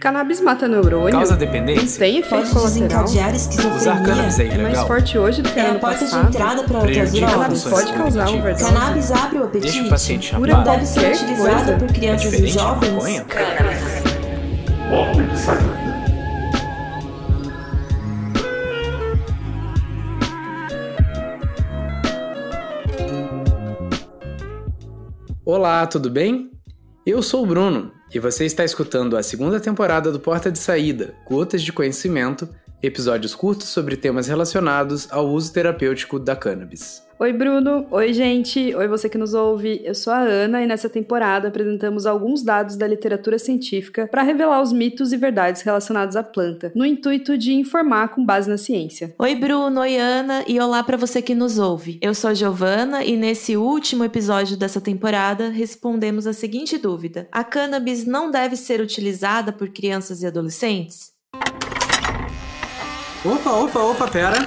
Cannabis mata neurônio? Causa dependência? Tem efeito Pode colateral? desencadear esquizofrenia. Usar cannabis é É mais ilegal? forte hoje do que É a ano porta de passado? entrada para outras drogas. Cannabis pode causar overdose? Cannabis abre o apetite. Deixa o paciente Cura chapado. Deve ser coisa. por É crianças e jovens. maconha? Olá, tudo bem? Eu sou o Bruno e você está escutando a segunda temporada do Porta de Saída, Gotas de Conhecimento, episódios curtos sobre temas relacionados ao uso terapêutico da cannabis. Oi, Bruno. Oi, gente. Oi, você que nos ouve. Eu sou a Ana e nessa temporada apresentamos alguns dados da literatura científica para revelar os mitos e verdades relacionados à planta, no intuito de informar com base na ciência. Oi, Bruno. Oi, Ana. E olá para você que nos ouve. Eu sou a Giovana e nesse último episódio dessa temporada respondemos a seguinte dúvida: A cannabis não deve ser utilizada por crianças e adolescentes? Opa, opa, opa, pera!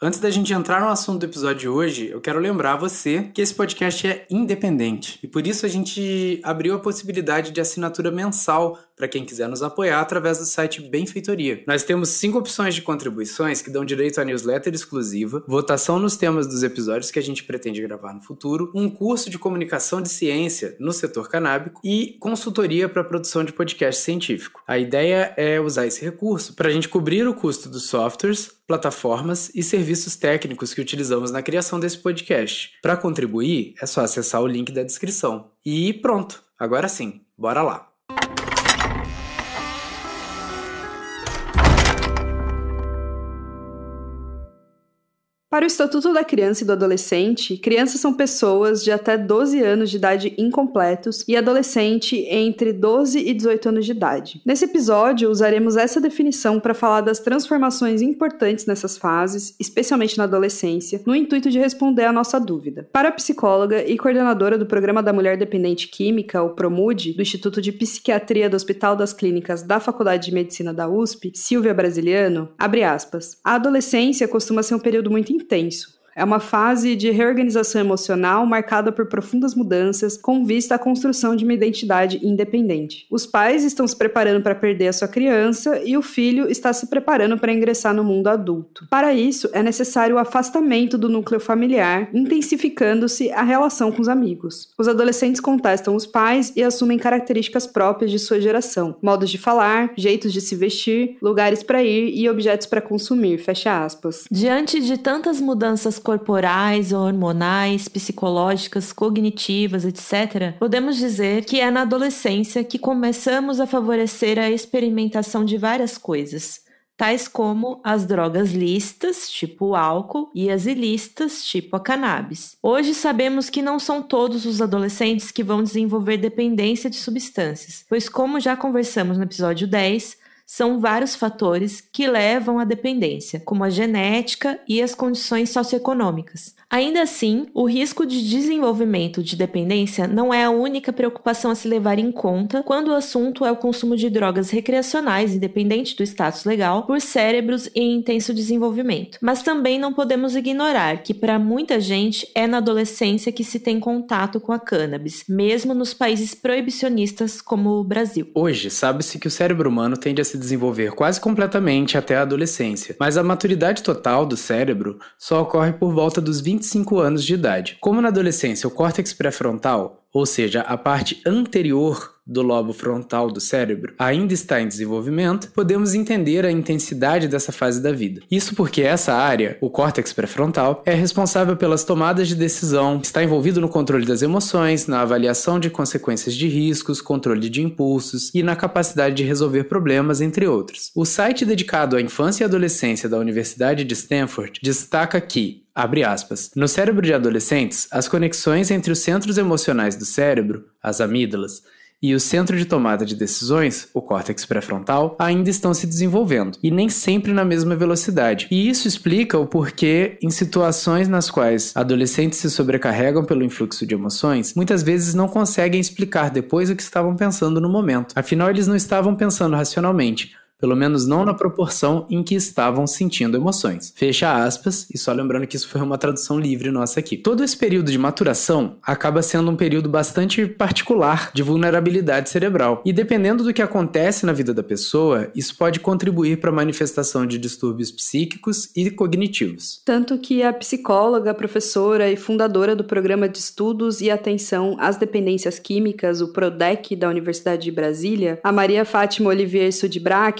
Antes da gente entrar no assunto do episódio de hoje, eu quero lembrar você que esse podcast é independente e por isso a gente abriu a possibilidade de assinatura mensal para quem quiser nos apoiar através do site Benfeitoria. Nós temos cinco opções de contribuições que dão direito a newsletter exclusiva, votação nos temas dos episódios que a gente pretende gravar no futuro, um curso de comunicação de ciência no setor canábico e consultoria para produção de podcast científico. A ideia é usar esse recurso para a gente cobrir o custo dos softwares, plataformas e serviços técnicos que utilizamos na criação desse podcast. Para contribuir, é só acessar o link da descrição. E pronto, agora sim, bora lá! Para o Estatuto da Criança e do Adolescente, crianças são pessoas de até 12 anos de idade incompletos e adolescente entre 12 e 18 anos de idade. Nesse episódio, usaremos essa definição para falar das transformações importantes nessas fases, especialmente na adolescência, no intuito de responder à nossa dúvida. Para a psicóloga e coordenadora do Programa da Mulher Dependente Química, o PROMUD, do Instituto de Psiquiatria do Hospital das Clínicas da Faculdade de Medicina da USP, Silvia Brasiliano, abre aspas, a adolescência costuma ser um período muito intenso. É uma fase de reorganização emocional marcada por profundas mudanças com vista à construção de uma identidade independente. Os pais estão se preparando para perder a sua criança e o filho está se preparando para ingressar no mundo adulto. Para isso, é necessário o afastamento do núcleo familiar, intensificando-se a relação com os amigos. Os adolescentes contestam os pais e assumem características próprias de sua geração, modos de falar, jeitos de se vestir, lugares para ir e objetos para consumir. Fecha aspas. Diante de tantas mudanças corporais, hormonais, psicológicas, cognitivas, etc., podemos dizer que é na adolescência que começamos a favorecer a experimentação de várias coisas, tais como as drogas lícitas, tipo o álcool, e as ilícitas, tipo a cannabis. Hoje sabemos que não são todos os adolescentes que vão desenvolver dependência de substâncias, pois, como já conversamos no episódio 10, são vários fatores que levam à dependência, como a genética e as condições socioeconômicas. Ainda assim, o risco de desenvolvimento de dependência não é a única preocupação a se levar em conta quando o assunto é o consumo de drogas recreacionais, independente do status legal, por cérebros em intenso desenvolvimento. Mas também não podemos ignorar que, para muita gente, é na adolescência que se tem contato com a cannabis, mesmo nos países proibicionistas como o Brasil. Hoje, sabe-se que o cérebro humano tende a se desenvolver quase completamente até a adolescência, mas a maturidade total do cérebro só ocorre por volta dos 25 anos de idade. Como na adolescência o córtex pré-frontal, ou seja, a parte anterior do lobo frontal do cérebro ainda está em desenvolvimento, podemos entender a intensidade dessa fase da vida. Isso porque essa área, o córtex pré-frontal, é responsável pelas tomadas de decisão, está envolvido no controle das emoções, na avaliação de consequências de riscos, controle de impulsos e na capacidade de resolver problemas, entre outros. O site dedicado à infância e adolescência da Universidade de Stanford destaca que Abre aspas. No cérebro de adolescentes, as conexões entre os centros emocionais do cérebro, as amígdalas, e o centro de tomada de decisões, o córtex pré-frontal, ainda estão se desenvolvendo, e nem sempre na mesma velocidade. E isso explica o porquê, em situações nas quais adolescentes se sobrecarregam pelo influxo de emoções, muitas vezes não conseguem explicar depois o que estavam pensando no momento. Afinal, eles não estavam pensando racionalmente, pelo menos não na proporção em que estavam sentindo emoções. Fecha aspas, e só lembrando que isso foi uma tradução livre nossa aqui. Todo esse período de maturação acaba sendo um período bastante particular de vulnerabilidade cerebral, e dependendo do que acontece na vida da pessoa, isso pode contribuir para a manifestação de distúrbios psíquicos e cognitivos. Tanto que a psicóloga, professora e fundadora do programa de estudos e atenção às dependências químicas, o PRODEC da Universidade de Brasília, a Maria Fátima Olivier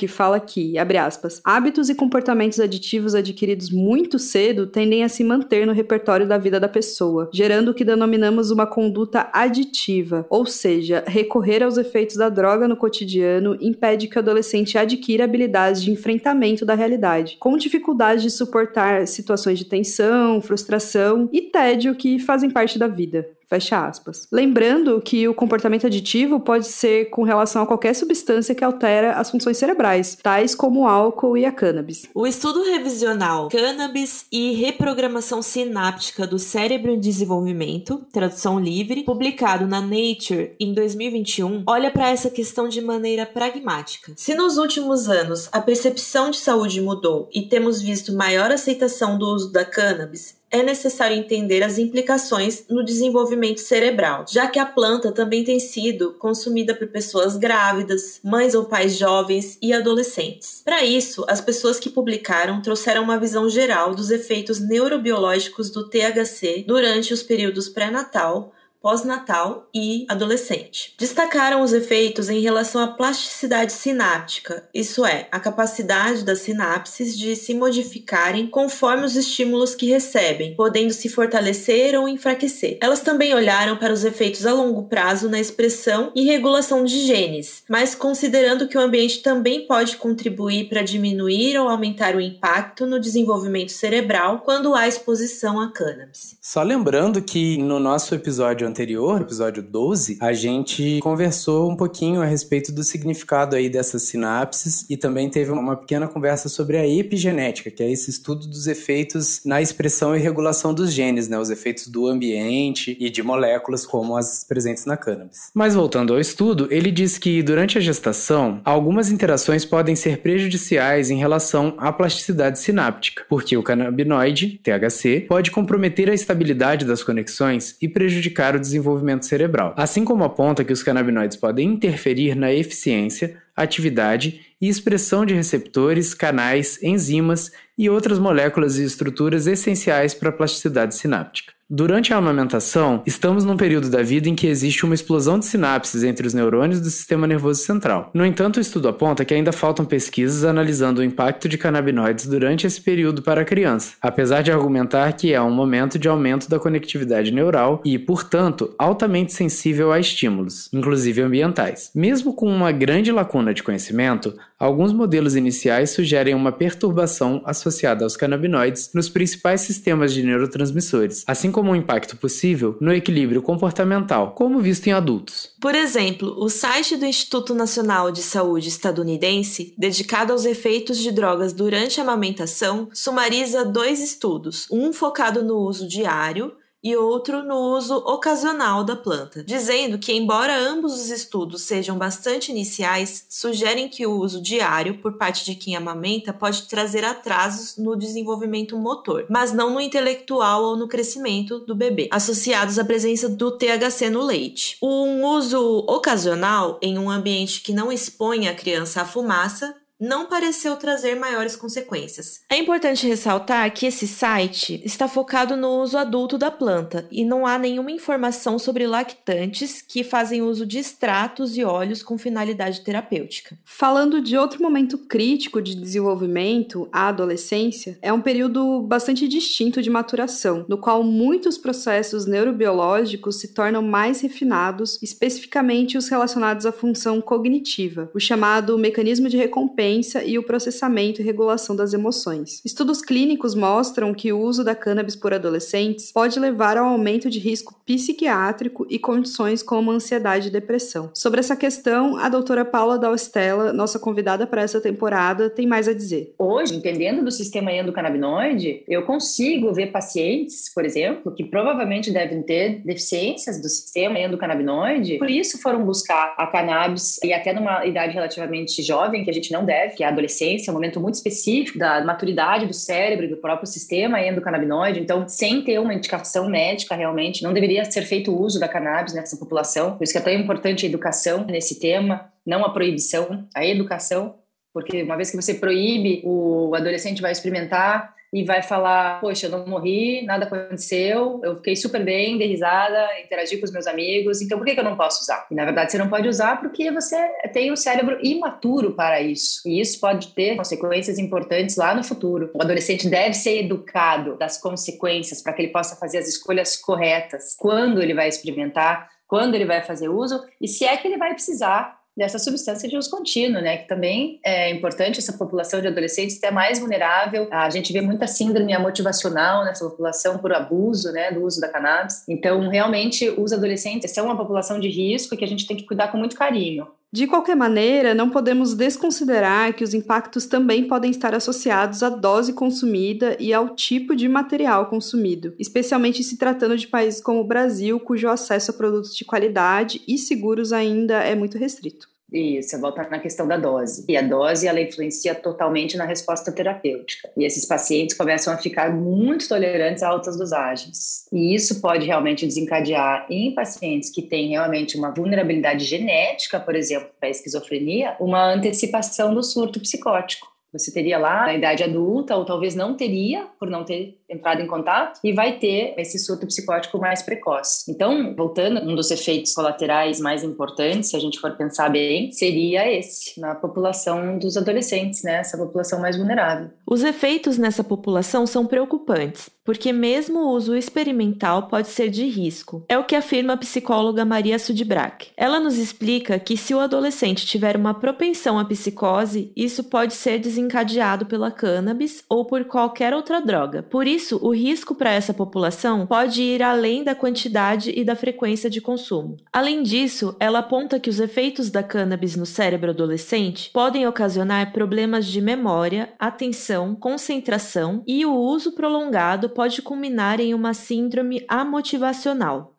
Fala que, abre aspas, hábitos e comportamentos aditivos adquiridos muito cedo tendem a se manter no repertório da vida da pessoa, gerando o que denominamos uma conduta aditiva, ou seja, recorrer aos efeitos da droga no cotidiano impede que o adolescente adquira habilidades de enfrentamento da realidade, com dificuldade de suportar situações de tensão, frustração e tédio que fazem parte da vida. Fecha aspas. Lembrando que o comportamento aditivo pode ser com relação a qualquer substância que altera as funções cerebrais, tais como o álcool e a cannabis. O estudo revisional Cannabis e Reprogramação Sináptica do Cérebro em Desenvolvimento, tradução livre, publicado na Nature em 2021, olha para essa questão de maneira pragmática. Se nos últimos anos a percepção de saúde mudou e temos visto maior aceitação do uso da cannabis, é necessário entender as implicações no desenvolvimento cerebral, já que a planta também tem sido consumida por pessoas grávidas, mães ou pais jovens e adolescentes. Para isso, as pessoas que publicaram trouxeram uma visão geral dos efeitos neurobiológicos do THC durante os períodos pré-natal, pós-natal e adolescente. Destacaram os efeitos em relação à plasticidade sináptica, isso é, a capacidade das sinapses de se modificarem conforme os estímulos que recebem, podendo se fortalecer ou enfraquecer. Elas também olharam para os efeitos a longo prazo na expressão e regulação de genes, mas considerando que o ambiente também pode contribuir para diminuir ou aumentar o impacto no desenvolvimento cerebral quando há exposição a cannabis. Só lembrando que no nosso episódio anterior, episódio 12, a gente conversou um pouquinho a respeito do significado aí dessas sinapses e também teve uma pequena conversa sobre a epigenética, que é esse estudo dos efeitos na expressão e regulação dos genes, né, os efeitos do ambiente e de moléculas como as presentes na cannabis. Mas voltando ao estudo, ele diz que durante a gestação, algumas interações podem ser prejudiciais em relação à plasticidade sináptica, porque o canabinoide, THC, pode comprometer a estabilidade das conexões e prejudicar o desenvolvimento cerebral, assim como aponta que os canabinoides podem interferir na eficiência, atividade e expressão de receptores, canais, enzimas e outras moléculas e estruturas essenciais para a plasticidade sináptica. Durante a amamentação, estamos num período da vida em que existe uma explosão de sinapses entre os neurônios do sistema nervoso central. No entanto, o estudo aponta que ainda faltam pesquisas analisando o impacto de canabinoides durante esse período para a criança, apesar de argumentar que é um momento de aumento da conectividade neural e, portanto, altamente sensível a estímulos, inclusive ambientais. Mesmo com uma grande lacuna de conhecimento, alguns modelos iniciais sugerem uma perturbação associada aos canabinoides nos principais sistemas de neurotransmissores, assim como um impacto possível no equilíbrio comportamental, como visto em adultos. Por exemplo, o site do Instituto Nacional de Saúde estadunidense, dedicado aos efeitos de drogas durante a amamentação, sumariza dois estudos, um focado no uso diário e outro no uso ocasional da planta, dizendo que, embora ambos os estudos sejam bastante iniciais, sugerem que o uso diário por parte de quem amamenta pode trazer atrasos no desenvolvimento motor, mas não no intelectual ou no crescimento do bebê, associados à presença do THC no leite. Um uso ocasional em um ambiente que não expõe a criança à fumaça não pareceu trazer maiores consequências. É importante ressaltar que esse site está focado no uso adulto da planta e não há nenhuma informação sobre lactantes que fazem uso de extratos e óleos com finalidade terapêutica. Falando de outro momento crítico de desenvolvimento, a adolescência, é um período bastante distinto de maturação, no qual muitos processos neurobiológicos se tornam mais refinados, especificamente os relacionados à função cognitiva, o chamado mecanismo de recompensa e o processamento e regulação das emoções. Estudos clínicos mostram que o uso da cannabis por adolescentes pode levar ao aumento de risco psiquiátrico e condições como ansiedade e depressão. Sobre essa questão, a doutora Paula Dalstella, nossa convidada para essa temporada, tem mais a dizer. Hoje, entendendo do sistema endocannabinoide, eu consigo ver pacientes, por exemplo, que provavelmente devem ter deficiências do sistema endocannabinoide, por isso foram buscar a cannabis e até numa idade relativamente jovem, que a gente não deve breve, que é a adolescência, um momento muito específico da maturidade do cérebro do próprio sistema endocannabinoide. Então, sem ter uma indicação médica, realmente, não deveria ser feito o uso da cannabis nessa população. Por isso que é tão importante a educação nesse tema, não a proibição, a educação, porque uma vez que você proíbe, o adolescente vai experimentar e vai falar: Poxa, eu não morri, nada aconteceu, eu fiquei super bem, dei risada, interagi com os meus amigos, então por que, que eu não posso usar? E na verdade você não pode usar porque você tem o cérebro imaturo para isso. E isso pode ter consequências importantes lá no futuro. O adolescente deve ser educado das consequências para que ele possa fazer as escolhas corretas quando ele vai experimentar, quando ele vai fazer uso e se é que ele vai precisar dessa substância de uso contínuo, né? Que também é importante essa população de adolescentes é mais vulnerável. A gente vê muita síndrome motivacional nessa população por abuso, né, do uso da cannabis. Então, realmente, os adolescentes são uma população de risco que a gente tem que cuidar com muito carinho. De qualquer maneira, não podemos desconsiderar que os impactos também podem estar associados à dose consumida e ao tipo de material consumido, especialmente se tratando de países como o Brasil, cujo acesso a produtos de qualidade e seguros ainda é muito restrito. Isso, volta na questão da dose. E a dose, ela influencia totalmente na resposta terapêutica. E esses pacientes começam a ficar muito tolerantes a altas dosagens. E isso pode realmente desencadear em pacientes que têm realmente uma vulnerabilidade genética, por exemplo, para esquizofrenia, uma antecipação do surto psicótico. Você teria lá na idade adulta, ou talvez não teria, por não ter entrado em contato, e vai ter esse surto psicótico mais precoce. Então, voltando, um dos efeitos colaterais mais importantes, se a gente for pensar bem, seria esse, na população dos adolescentes, né? Essa população mais vulnerável. Os efeitos nessa população são preocupantes, porque mesmo o uso experimental pode ser de risco. É o que afirma a psicóloga Maria Sudbrack. Ela nos explica que se o adolescente tiver uma propensão à psicose, isso pode ser desencadeado pela cannabis ou por qualquer outra droga. Por isso, o risco para essa população pode ir além da quantidade e da frequência de consumo. Além disso, ela aponta que os efeitos da cannabis no cérebro adolescente podem ocasionar problemas de memória, atenção, concentração e o uso prolongado pode culminar em uma síndrome amotivacional.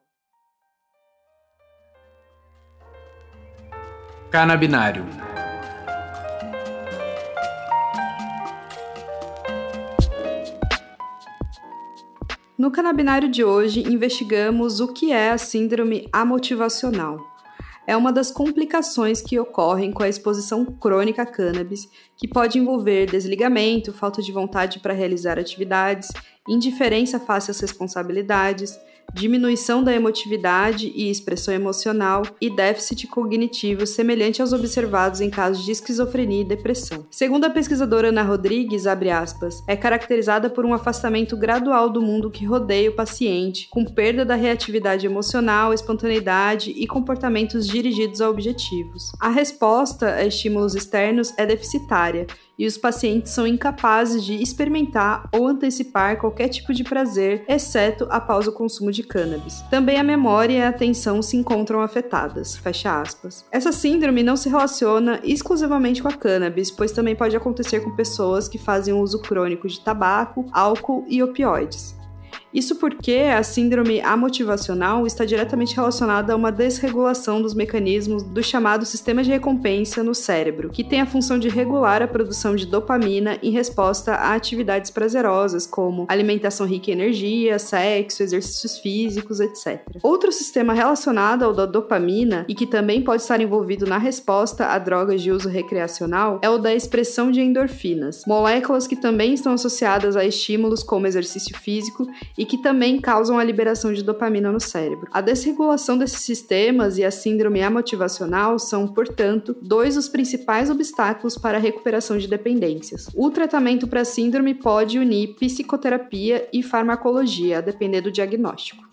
Canabinário No canabinário de hoje, investigamos o que é a síndrome amotivacional. É uma das complicações que ocorrem com a exposição crônica a cannabis, que pode envolver desligamento, falta de vontade para realizar atividades, indiferença face às responsabilidades, diminuição da emotividade e expressão emocional e déficit cognitivo semelhante aos observados em casos de esquizofrenia e depressão. Segundo a pesquisadora Ana Rodrigues, aspas, é caracterizada por um afastamento gradual do mundo que rodeia o paciente, com perda da reatividade emocional, espontaneidade e comportamentos dirigidos a objetivos. A resposta a estímulos externos é deficitária e os pacientes são incapazes de experimentar ou antecipar qualquer tipo de prazer, exceto após o consumo de cannabis. Também a memória e a atenção se encontram afetadas. Fecha aspas. Essa síndrome não se relaciona exclusivamente com a cannabis, pois também pode acontecer com pessoas que fazem uso crônico de tabaco, álcool e opioides. Isso porque a síndrome amotivacional está diretamente relacionada a uma desregulação dos mecanismos do chamado sistema de recompensa no cérebro, que tem a função de regular a produção de dopamina em resposta a atividades prazerosas, como alimentação rica em energia, sexo, exercícios físicos, etc. Outro sistema relacionado ao da dopamina e que também pode estar envolvido na resposta a drogas de uso recreacional é o da expressão de endorfinas, moléculas que também estão associadas a estímulos como exercício físico e que também causam a liberação de dopamina no cérebro. A desregulação desses sistemas e a síndrome amotivacional são, portanto, dois dos principais obstáculos para a recuperação de dependências. O tratamento para a síndrome pode unir psicoterapia e farmacologia, a depender do diagnóstico.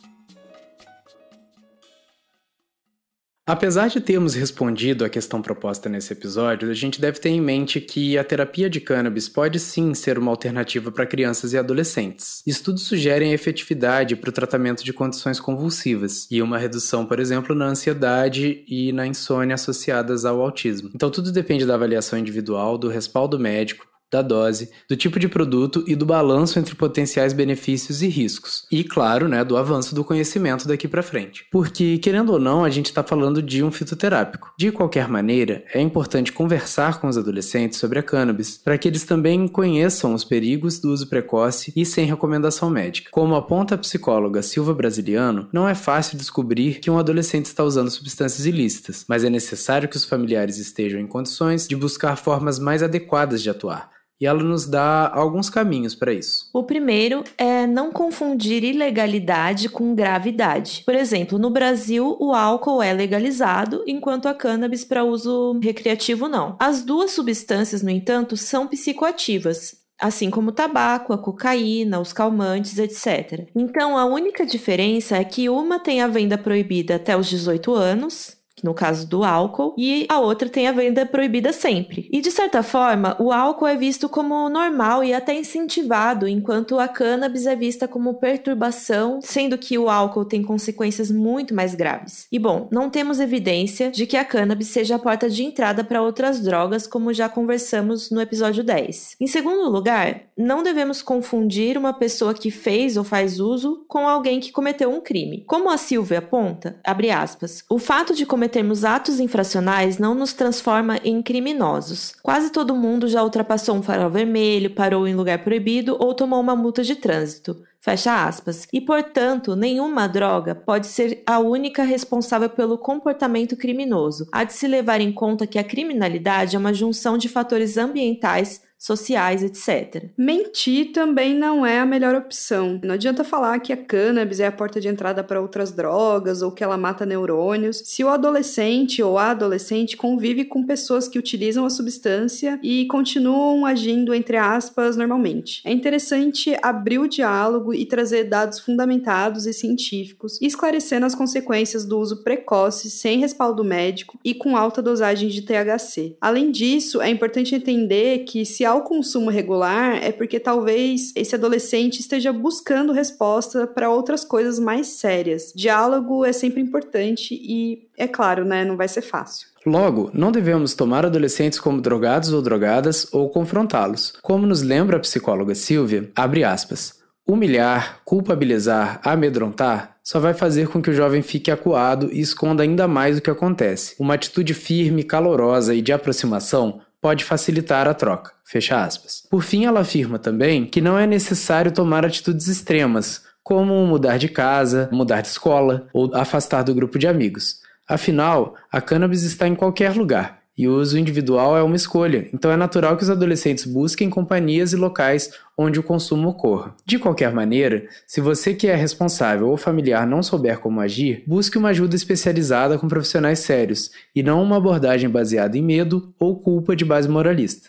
Apesar de termos respondido à questão proposta nesse episódio, a gente deve ter em mente que a terapia de cannabis pode sim ser uma alternativa para crianças e adolescentes. Estudos sugerem a efetividade para o tratamento de condições convulsivas e uma redução, por exemplo, na ansiedade e na insônia associadas ao autismo. Então tudo depende da avaliação individual, do respaldo médico da dose, do tipo de produto e do balanço entre potenciais benefícios e riscos. E, claro, né, do avanço do conhecimento daqui para frente. Porque, querendo ou não, a gente está falando de um fitoterápico. De qualquer maneira, é importante conversar com os adolescentes sobre a cannabis para que eles também conheçam os perigos do uso precoce e sem recomendação médica. Como aponta a psicóloga Silva Brasiliano, não é fácil descobrir que um adolescente está usando substâncias ilícitas, mas é necessário que os familiares estejam em condições de buscar formas mais adequadas de atuar e ela nos dá alguns caminhos para isso. O primeiro é não confundir ilegalidade com gravidade. Por exemplo, no Brasil, o álcool é legalizado, enquanto a cannabis para uso recreativo não. As duas substâncias, no entanto, são psicoativas assim como o tabaco, a cocaína, os calmantes, etc. Então, a única diferença é que uma tem a venda proibida até os 18 anos no caso do álcool, e a outra tem a venda proibida sempre. E de certa forma, o álcool é visto como normal e até incentivado, enquanto a cannabis é vista como perturbação, sendo que o álcool tem consequências muito mais graves. E bom, não temos evidência de que a cannabis seja a porta de entrada para outras drogas, como já conversamos no episódio 10. Em segundo lugar, não devemos confundir uma pessoa que fez ou faz uso com alguém que cometeu um crime. Como a Silvia aponta, abre aspas, o fato de cometer cometermos atos infracionais não nos transforma em criminosos. Quase todo mundo já ultrapassou um farol vermelho, parou em lugar proibido ou tomou uma multa de trânsito. Fecha aspas. E, portanto, nenhuma droga pode ser a única responsável pelo comportamento criminoso. Há de se levar em conta que a criminalidade é uma junção de fatores ambientais, sociais, etc. Mentir também não é a melhor opção. Não adianta falar que a cannabis é a porta de entrada para outras drogas ou que ela mata neurônios, se o adolescente ou a adolescente convive com pessoas que utilizam a substância e continuam agindo, entre aspas, normalmente. É interessante abrir o diálogo e trazer dados fundamentados e científicos, esclarecendo as consequências do uso precoce, sem respaldo médico e com alta dosagem de THC. Além disso, é importante entender que se há o consumo regular, é porque talvez esse adolescente esteja buscando resposta para outras coisas mais sérias. Diálogo é sempre importante e, é claro, né, não vai ser fácil. Logo, não devemos tomar adolescentes como drogados ou drogadas ou confrontá-los. Como nos lembra a psicóloga Silvia, abre aspas. Humilhar, culpabilizar, amedrontar só vai fazer com que o jovem fique acuado e esconda ainda mais o que acontece. Uma atitude firme, calorosa e de aproximação pode facilitar a troca. Fecha aspas. Por fim, ela afirma também que não é necessário tomar atitudes extremas, como mudar de casa, mudar de escola ou afastar do grupo de amigos. Afinal, a cannabis está em qualquer lugar e o uso individual é uma escolha, então é natural que os adolescentes busquem companhias e locais onde o consumo ocorra. De qualquer maneira, se você que é responsável ou familiar não souber como agir, busque uma ajuda especializada com profissionais sérios e não uma abordagem baseada em medo ou culpa de base moralista.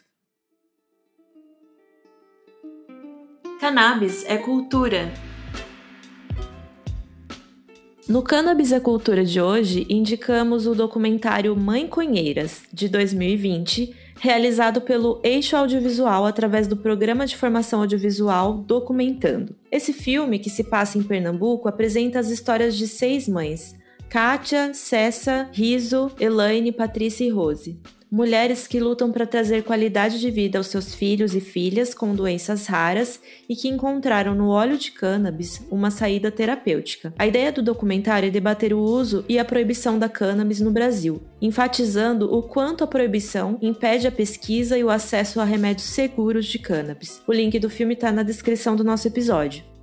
Cannabis é cultura. No Cannabis é Cultura de hoje, indicamos o documentário Mãe Conheiras, de 2020, realizado pelo Eixo Audiovisual através do Programa de Formação Audiovisual Documentando. Esse filme, que se passa em Pernambuco, apresenta as histórias de seis mães: Kátia, Cessa, Riso, Elaine, Patrícia e Rose mulheres que lutam para trazer qualidade de vida aos seus filhos e filhas com doenças raras e que encontraram no óleo de cannabis uma saída terapêutica. A ideia do documentário é debater o uso e a proibição da cannabis no Brasil, enfatizando o quanto a proibição impede a pesquisa e o acesso a remédios seguros de cannabis. O link do filme está na descrição do nosso episódio.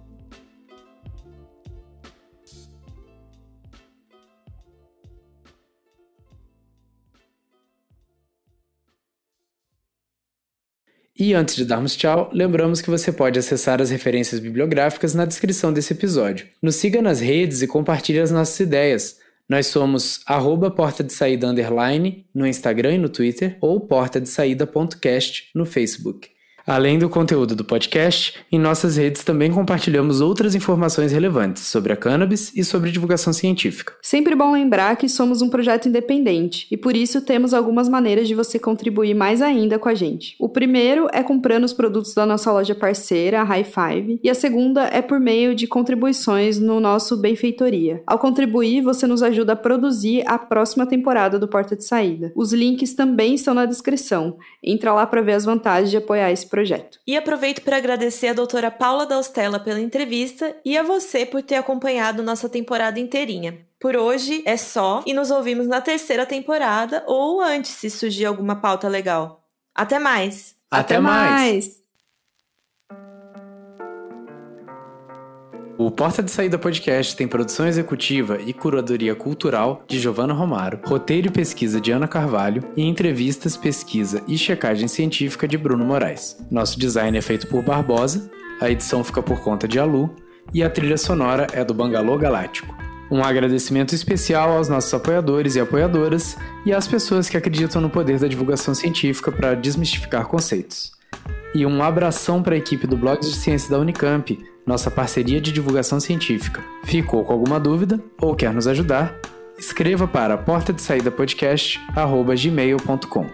E antes de darmos tchau, lembramos que você pode acessar as referências bibliográficas na descrição desse episódio. Nos siga nas redes e compartilhe as nossas ideias. Nós somos arroba porta de saída underline no Instagram e no Twitter ou porta de saída.cast no Facebook. Além do conteúdo do podcast, em nossas redes também compartilhamos outras informações relevantes sobre a cannabis e sobre divulgação científica. Sempre bom lembrar que somos um projeto independente e por isso temos algumas maneiras de você contribuir mais ainda com a gente. O primeiro é comprando os produtos da nossa loja parceira, a High Five, e a segunda é por meio de contribuições no nosso Benfeitoria. Ao contribuir, você nos ajuda a produzir a próxima temporada do Porta de Saída. Os links também estão na descrição. Entra lá para ver as vantagens de apoiar esse projeto. E aproveito para agradecer a doutora Paula Daustella pela entrevista e a você por ter acompanhado nossa temporada inteirinha. Por hoje é só e nos ouvimos na terceira temporada ou antes se surgir alguma pauta legal. Até mais! Até, Até mais. mais. O Porta de Saída Podcast tem produção executiva e curadoria cultural de Giovanna Romaro, roteiro e pesquisa de Ana Carvalho e entrevistas, pesquisa e checagem científica de Bruno Moraes. Nosso design é feito por Barbosa, a edição fica por conta de Alu e a trilha sonora é do Bangalô Galáctico. Um agradecimento especial aos nossos apoiadores e apoiadoras e às pessoas que acreditam no poder da divulgação científica para desmistificar conceitos. E um abração para a equipe do Blog de Ciência da Unicamp, nossa parceria de divulgação científica. Ficou com alguma dúvida ou quer nos ajudar? Escreva para porta de saída podcast@gmail.com.